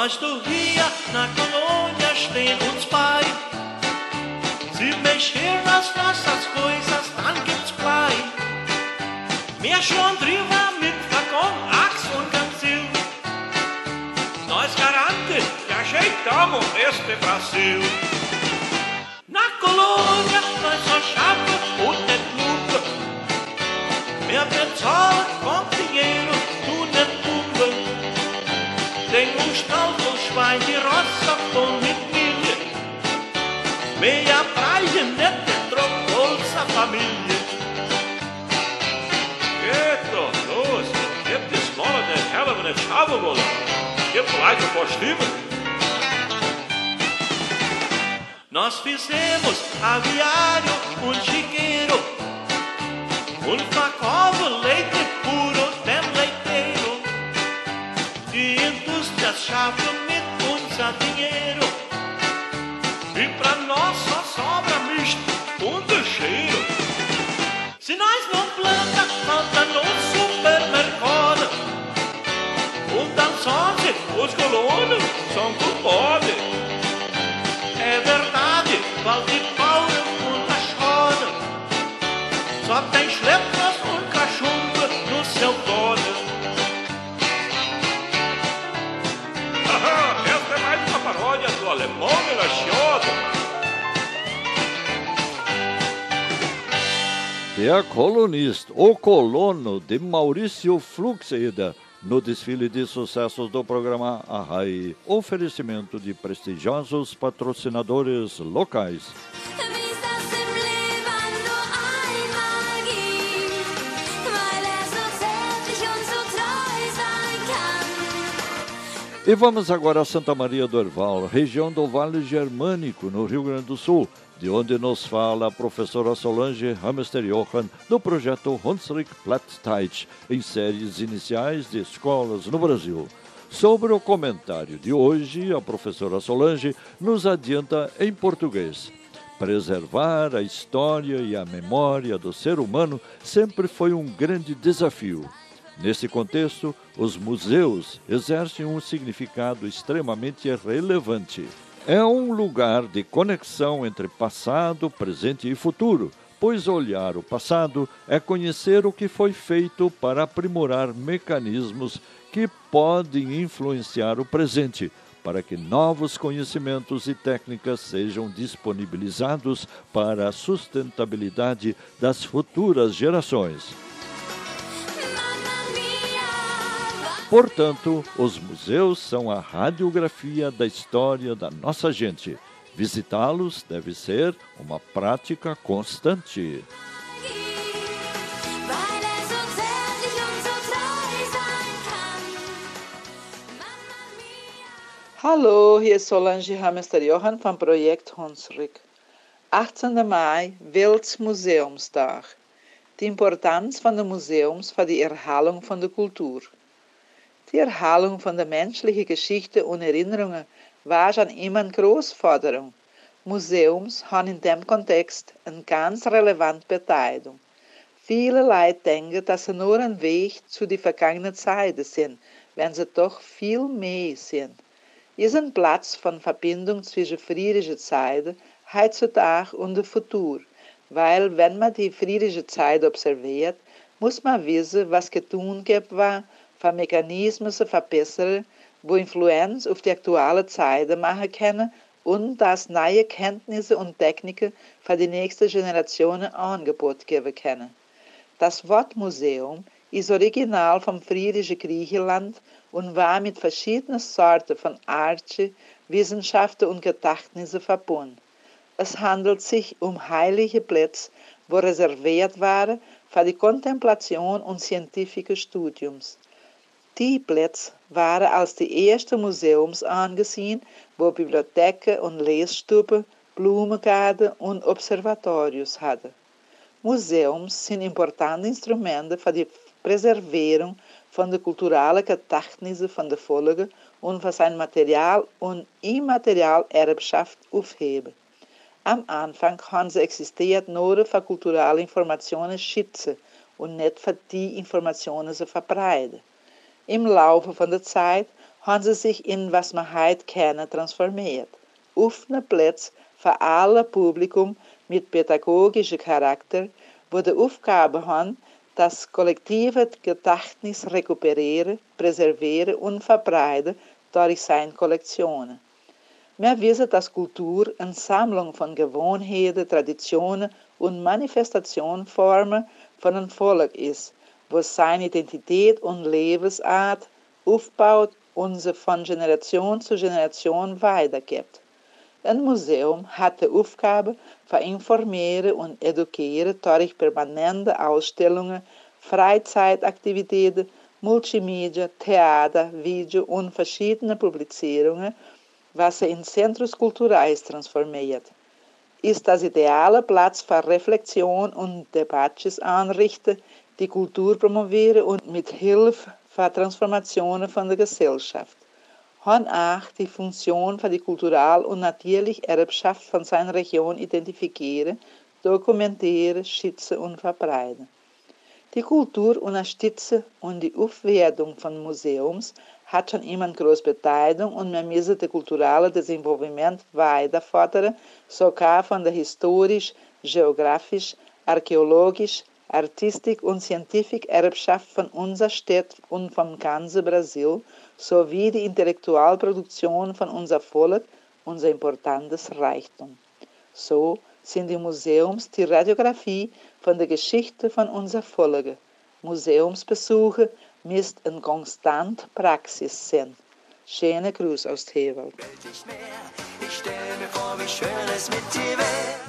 Nós do Rio, na colônia, uns bei. Se mexer nas nossas coisas, dann gibt's Blei. Mehr schon drüber mit Waggon, Axt und Ganzil. Nós garante que ajeitamos este Brasil. Familie. Eto, gibt es Molle der Kerle mit der Schabewolle. Gibt Leute vor Stimmen. Nós fizemos aviário, um chiqueiro, um pacovo, leite puro, tem leiteiro. Die Indústrias mit unser dinheiro. E pra nós só sobra Se os colonos são culpados. É verdade, falta de pau und a chora. Só tem schleppers und cachumba no seu dono. Essa é mais uma paródia do alemão Melachiosa. Der Kolonist, O Colono, de Maurício Fluxeder, no desfile de sucessos do programa Arrai. Oferecimento de prestigiosos patrocinadores locais. E vamos agora a Santa Maria do Herval, região do Vale Germânico, no Rio Grande do Sul, de onde nos fala a professora Solange Hamster Johann, do projeto Hunsrück Plattdeutsch, em séries iniciais de escolas no Brasil. Sobre o comentário de hoje, a professora Solange nos adianta em português. Preservar a história e a memória do ser humano sempre foi um grande desafio. Nesse contexto, os museus exercem um significado extremamente relevante. É um lugar de conexão entre passado, presente e futuro, pois olhar o passado é conhecer o que foi feito para aprimorar mecanismos que podem influenciar o presente, para que novos conhecimentos e técnicas sejam disponibilizados para a sustentabilidade das futuras gerações. Portanto, os museus são a radiografia da história da nossa gente. Visitá-los deve ser uma prática constante. Hallo, hier ist Solange Hamester Johan van Project Hunsrück. 18 Mai, Weltmuseumsdag. De importantie van de museums voor de herhaling van de. Die Erhaltung von der menschlichen Geschichte und Erinnerungen war schon immer eine Großforderung. Museums haben in dem Kontext eine ganz relevante Bedeutung. Viele Leute denken, dass sie nur ein Weg zu die vergangenen Zeiten sind, wenn sie doch viel mehr sind. Ist ein Platz von Verbindung zwischen friedlichen Zeiten, heutzutage und dem Futur, weil wenn man die friedliche Zeit observiert, muss man wissen, was getun gibt war, für Mechanismen zu verbessern, wo Influenz auf die aktuelle Zeit machen können und dass neue Kenntnisse und Techniken für die nächste Generation Angebot geben können. Das Wort Museum ist original vom friedlichen Griechenland und war mit verschiedenen Sorten von Arche, Wissenschaften und Gedächtnissen verbunden. Es handelt sich um heilige Plätze, wo reserviert waren für die Kontemplation und scientifique Studiums. Die Plätze waren als die ersten Museums angesehen, wo Bibliotheken und Lesstuben, Blumengarten und Observatorius hatten. Museums sind importante Instrumente für die Präservierung von der kulturellen Gedächtnisse von der Volken und für sein Material und immaterial Erbschaft aufheben. Am Anfang haben sie existiert nur für kulturelle Informationen schützen und nicht für die Informationen zu verbreiten. Im Laufe von der Zeit haben sie sich in was man heute kennen transformiert. Offene Plätze für alle Publikum mit pädagogischem Charakter, wo die Aufgabe haben, das kollektive Gedächtnis rekuperieren, präservieren und verbreiten durch seine Kollektionen. Wir wissen, dass Kultur eine Sammlung von Gewohnheiten, Traditionen und Manifestationformen von einem Volk ist, wo seine Identität und Lebensart aufbaut und sie von Generation zu Generation weitergibt. Ein Museum hat die Aufgabe, zu informieren und eduzieren durch permanente Ausstellungen, Freizeitaktivitäten, Multimedia, Theater, Video und verschiedene Publizierungen, was sie in Centros Culturais transformiert. Ist das ideale Platz für Reflexion und Debattes anrichten, die Kultur promovieren und mit Hilfe für Transformationen von der Gesellschaft. Han auch die Funktion für die kultural und natürliche Erbschaft von seiner Region identifizieren, dokumentieren, schützen und verbreiten. Die Kultur unterstützen und die Aufwertung von Museums hat schon immer eine große Bedeutung und wir müssen das kulturelle Desenvolvimento weiter fordern, sogar von der historisch, geografisch, archäologisch, artistik und scientific Erbschaft von unserer Stadt und vom ganzen Brasil sowie die Intellektualproduktion von unser Volk unser importantes Reichtum. So sind die Museums die Radiographie von der Geschichte von unser Volk. Museumsbesuche müsst eine konstante Praxis sein. Schöne Gruß aus Tewald.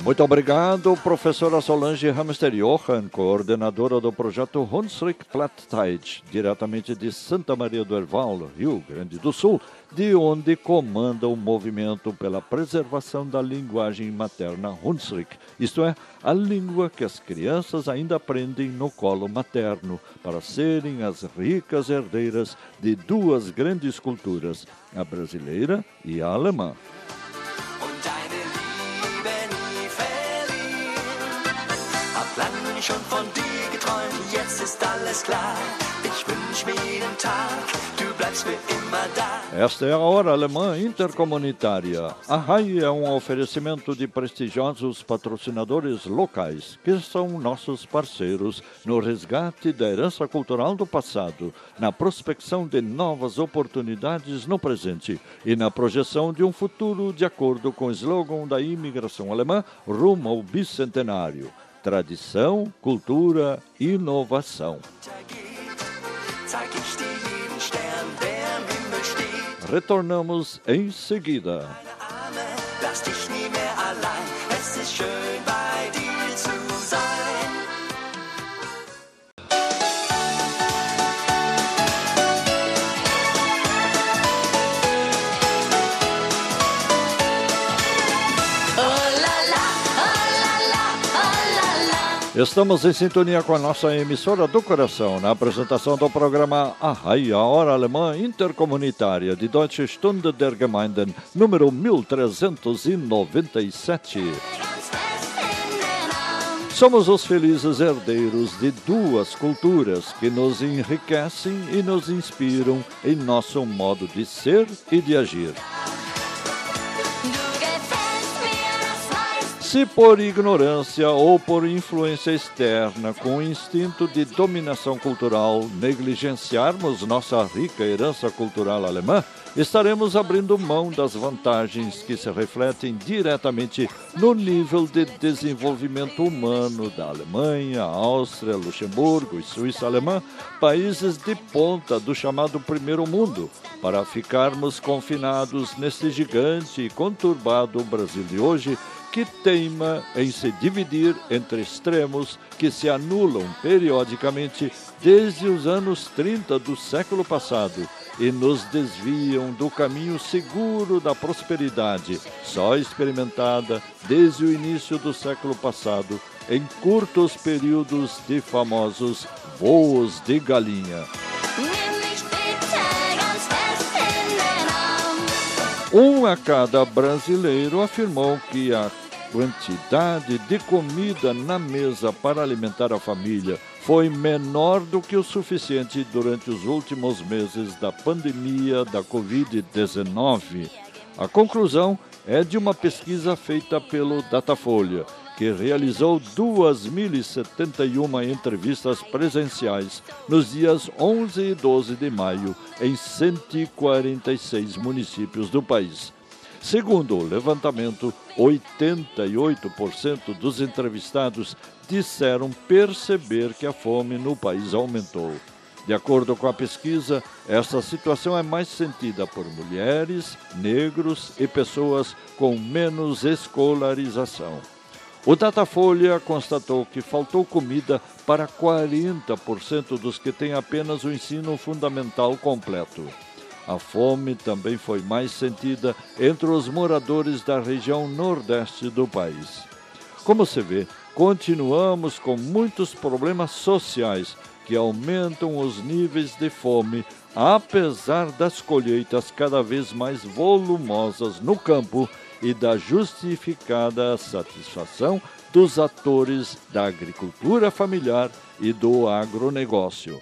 Muito obrigado, professora Solange Hamster Johan, coordenadora do projeto Hunsrück Plattdeutsch, diretamente de Santa Maria do Herval, Rio Grande do Sul, de onde comanda o movimento pela preservação da linguagem materna Hunsrück, isto é, a língua que as crianças ainda aprendem no colo materno, para serem as ricas herdeiras de duas grandes culturas, a brasileira e a alemã. schon von dir geträumt, jetzt ist alles klar. Ich wünsch mir Tag, Esta é a Hora Alemã Intercomunitária. A RAI é um oferecimento de prestigiosos patrocinadores locais, que são nossos parceiros no resgate da herança cultural do passado, na prospecção de novas oportunidades no presente e na projeção de um futuro de acordo com o slogan da imigração alemã rumo ao bicentenário. Tradição, cultura, inovação. Zeig ich dir Retornamos em seguida. Lass dich nie mehr allein. Es ist schön bei dir zu sein. Estamos em sintonia com a nossa emissora do coração na apresentação do programa Arrai, a Hora Alemã Intercomunitária de Deutsche Stunde der Gemeinden, número 1397. Somos os felizes herdeiros de duas culturas que nos enriquecem e nos inspiram em nosso modo de ser e de agir. Se por ignorância ou por influência externa, com o instinto de dominação cultural, negligenciarmos nossa rica herança cultural alemã, estaremos abrindo mão das vantagens que se refletem diretamente no nível de desenvolvimento humano da Alemanha, Áustria, Luxemburgo e Suíça alemã, países de ponta do chamado primeiro mundo, para ficarmos confinados neste gigante e conturbado Brasil de hoje que teima em se dividir entre extremos que se anulam periodicamente desde os anos 30 do século passado e nos desviam do caminho seguro da prosperidade, só experimentada desde o início do século passado, em curtos períodos de famosos voos de galinha. Um a cada brasileiro afirmou que a quantidade de comida na mesa para alimentar a família foi menor do que o suficiente durante os últimos meses da pandemia da Covid-19. A conclusão é de uma pesquisa feita pelo Datafolha, que realizou 2.071 entrevistas presenciais nos dias 11 e 12 de maio em 146 municípios do país. Segundo o levantamento, 88% dos entrevistados disseram perceber que a fome no país aumentou. De acordo com a pesquisa, essa situação é mais sentida por mulheres, negros e pessoas com menos escolarização. O Datafolha constatou que faltou comida para 40% dos que têm apenas o ensino fundamental completo. A fome também foi mais sentida entre os moradores da região nordeste do país. Como se vê, continuamos com muitos problemas sociais que aumentam os níveis de fome, apesar das colheitas cada vez mais volumosas no campo e da justificada satisfação dos atores da agricultura familiar e do agronegócio.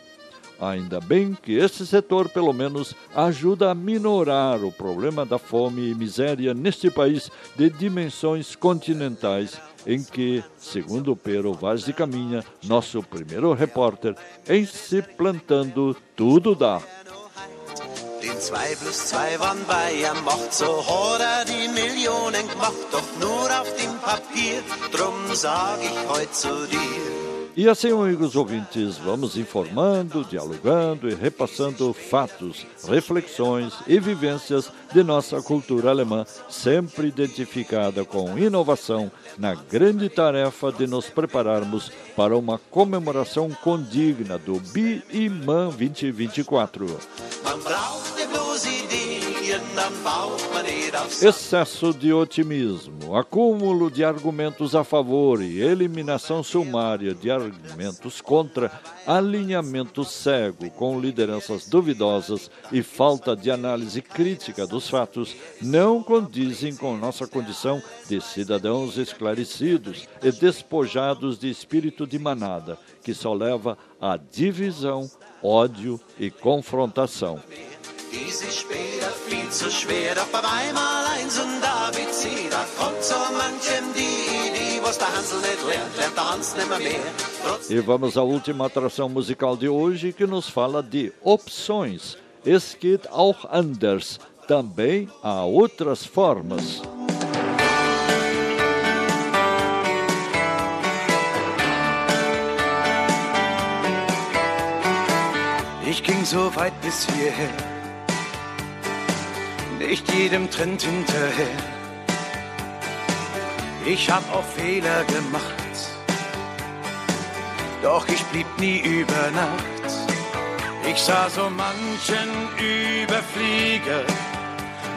Ainda bem que este setor, pelo menos, ajuda a minorar o problema da fome e miséria neste país de dimensões continentais, em que, segundo Pero Vaz de Caminha, nosso primeiro repórter, em se plantando tudo dá. Den 2 plus 2 waren Bayern macht, so hat er die Millionen gemacht, doch nur auf dem Papier, drum sag ich heut zu dir. E assim, amigos ouvintes, vamos informando, dialogando e repassando fatos, reflexões e vivências de nossa cultura alemã, sempre identificada com inovação na grande tarefa de nos prepararmos para uma comemoração condigna do Bi-Iman 2024. Man braucht ne bloß Ideen, dann baut man nicht aufs Excesso de otimismo, acúmulo de argumentos a favor e eliminação sumária de argumentos contra, alinhamento cego com lideranças duvidosas e falta de análise crítica dos fatos não condizem com nossa condição de cidadãos esclarecidos e despojados de espírito de manada, que só leva à divisão, ódio e confrontação. Diese später viel zu schwer, doch beim einmal eins und David sie, da kommt so manchem die Idee, was der Hansel nicht lernt, lernt der Hans nimmer mehr. Trotz E vamos à última atração musical de hoje que nos fala de opções. Es geht auch anders. Também há outras formas. Ich ging so weit bis hierher, nicht jedem Trend hinterher. Ich hab auch Fehler gemacht, doch ich blieb nie über Nacht. Ich sah so manchen Überflieger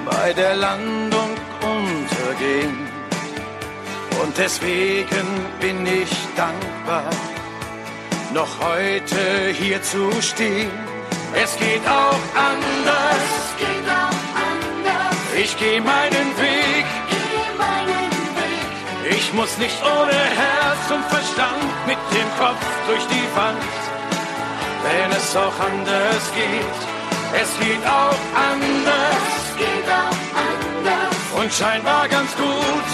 bei der Landung untergehen. Und deswegen bin ich dankbar, noch heute hier zu stehen. Es geht auch anders. Ich gehe meinen Weg. Geh meinen Weg. Ich muss nicht ohne Herz und Verstand mit dem Kopf durch die Wand, wenn es auch anders geht. Es geht auch anders Es geht auch anders. und scheinbar ganz gut.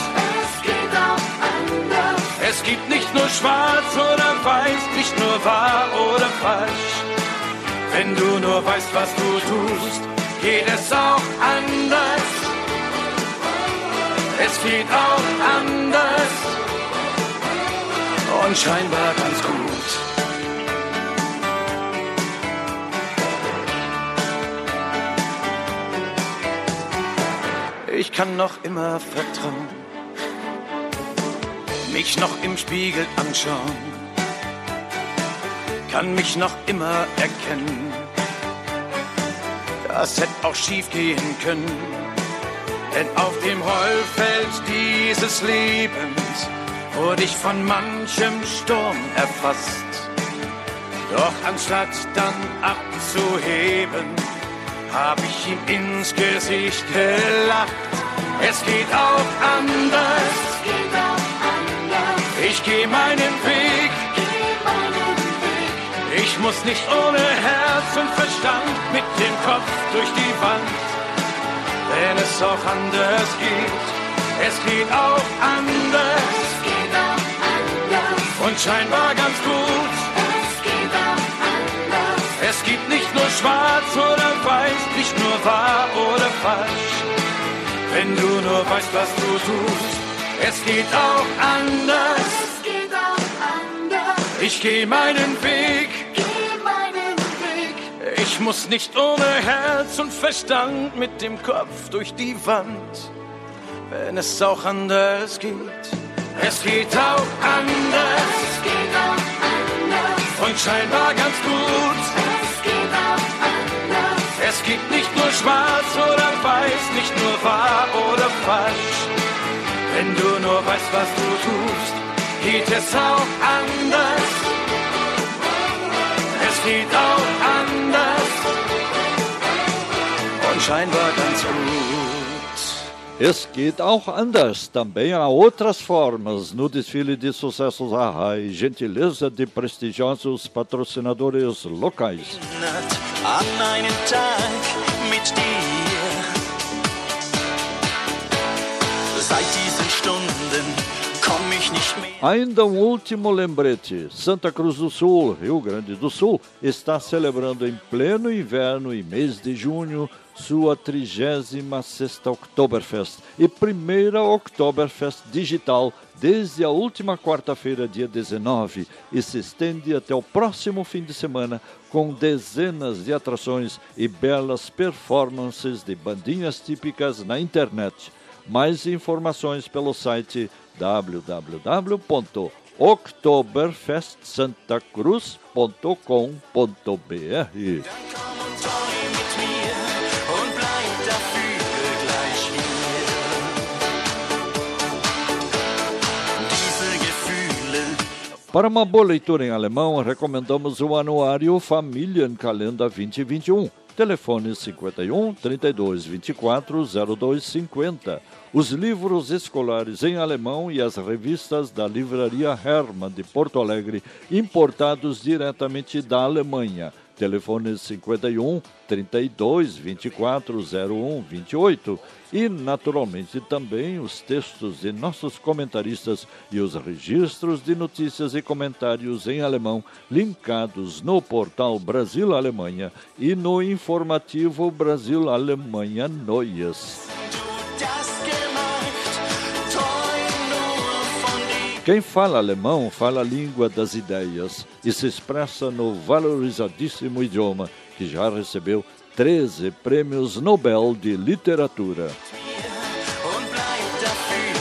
Es geht auch anders. Es gibt nicht nur schwarz oder weiß, nicht nur wahr oder falsch. Wenn du nur weißt, was du tust, geht es auch anders. Es geht auch anders und scheinbar ganz gut. Ich kann noch immer vertrauen, mich noch im Spiegel anschauen, kann mich noch immer erkennen. Das hätte auch schief gehen können, denn auf dem Rollfeld dieses Lebens wurde ich von manchem Sturm erfasst. Doch anstatt dann abzuheben, hab ich ihm ins Gesicht gelacht. Es geht auch anders. Es geht auch anders. Ich geh meinen Weg. Ich muss nicht ohne Herz und Verstand mit dem Kopf durch die Wand. Wenn es auch anders geht. Es geht auch anders Es geht auch anders. und scheinbar ganz gut. Es geht auch anders. Es gibt nicht nur schwarz oder weiß, nicht nur wahr oder falsch. Wenn du nur weißt, was du tust, es geht auch anders. Es geht auch anders. Ich gehe meinen Weg. Ich muss nicht ohne Herz und Verstand mit dem Kopf durch die Wand. Wenn es auch anders geht, es geht auch anders Es geht auch anders. und scheinbar ganz gut. Es geht auch anders. Es gibt nicht nur schwarz oder weiß, nicht nur wahr oder falsch. Wenn du nur weißt, was du tust, geht es auch anders. Es geht auch anders scheinbar ganz gut. Es geht auch anders. Também há outras formas no desfile de sucessos Arra e gentileza de prestigiosos patrocinadores locais. an einen Tag mit dir. Seit diesen Stunden. Ainda um último lembrete: Santa Cruz do Sul, Rio Grande do Sul, está celebrando em pleno inverno e mês de junho sua 36 Oktoberfest e primeira Oktoberfest digital desde a última quarta-feira, dia 19, e se estende até o próximo fim de semana com dezenas de atrações e belas performances de bandinhas típicas na internet. Mais informações pelo site www.oktoberfestsantacruz.com.br. Para uma boa leitura em alemão, recomendamos o anuário Familienkalender 2021. Telefone 51 32 24 0250. Os livros escolares em alemão e as revistas da Livraria Hermann de Porto Alegre, importados diretamente da Alemanha. Telefone 51 32 24 01 28 e, naturalmente, também os textos de nossos comentaristas e os registros de notícias e comentários em alemão linkados no portal Brasil Alemanha e no informativo Brasil Alemanha Noias. Quem fala alemão fala a língua das ideias e se expressa no valorizadíssimo idioma que já recebeu 13 prêmios Nobel de Literatura. und bleib dafür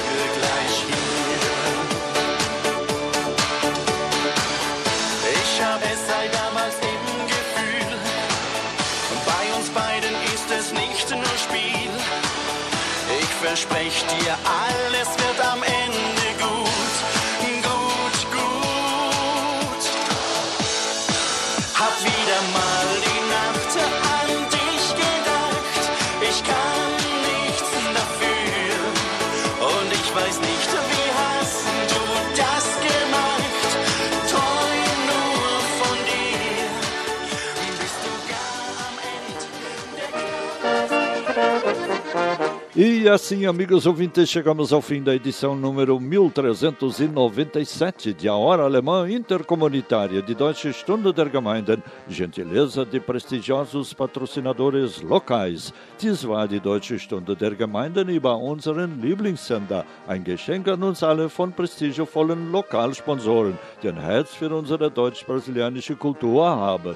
E assim, amigos ouvintes, chegamos ao fim da edição número 1397 de A Hora Alemã Intercomunitária de Deutsche Stunde der Gemeinden, gentileza de prestigiosos patrocinadores locais. Dies war die Deutsche Stunde der Gemeinden über unseren Lieblingssender, ein Geschenk an uns alle von prestigiovollen Lokalsponsoren, die ein Herz für unsere deutsch-brasilianische Kultur haben.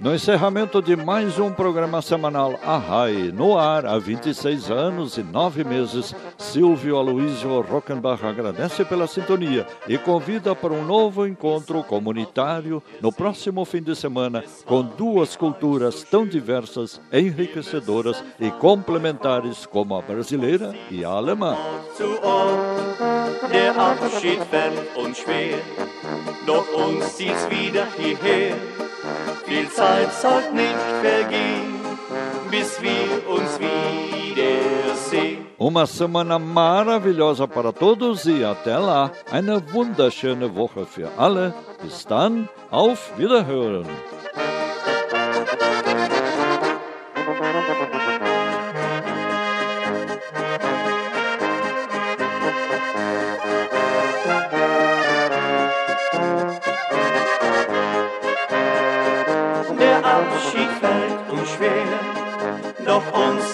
No encerramento de mais um programa semanal Arrai, no ar há 26 anos e 9 meses, Silvio Aloysio Rockenbach agradece pela sintonia e convida para um novo encontro comunitário no próximo fim de semana com duas culturas tão diversas, enriquecedoras e complementares como a brasileira e a alemã. Der Abschied fällt uns schwer, doch uns zieht's wieder hierher. Viel Zeit sollt nicht vergehen, bis wir uns wiedersehen. Uma semana maravilhosa para todos e até lá. Eine wunderschöne Woche für alle. Bis dann, auf Wiederhören.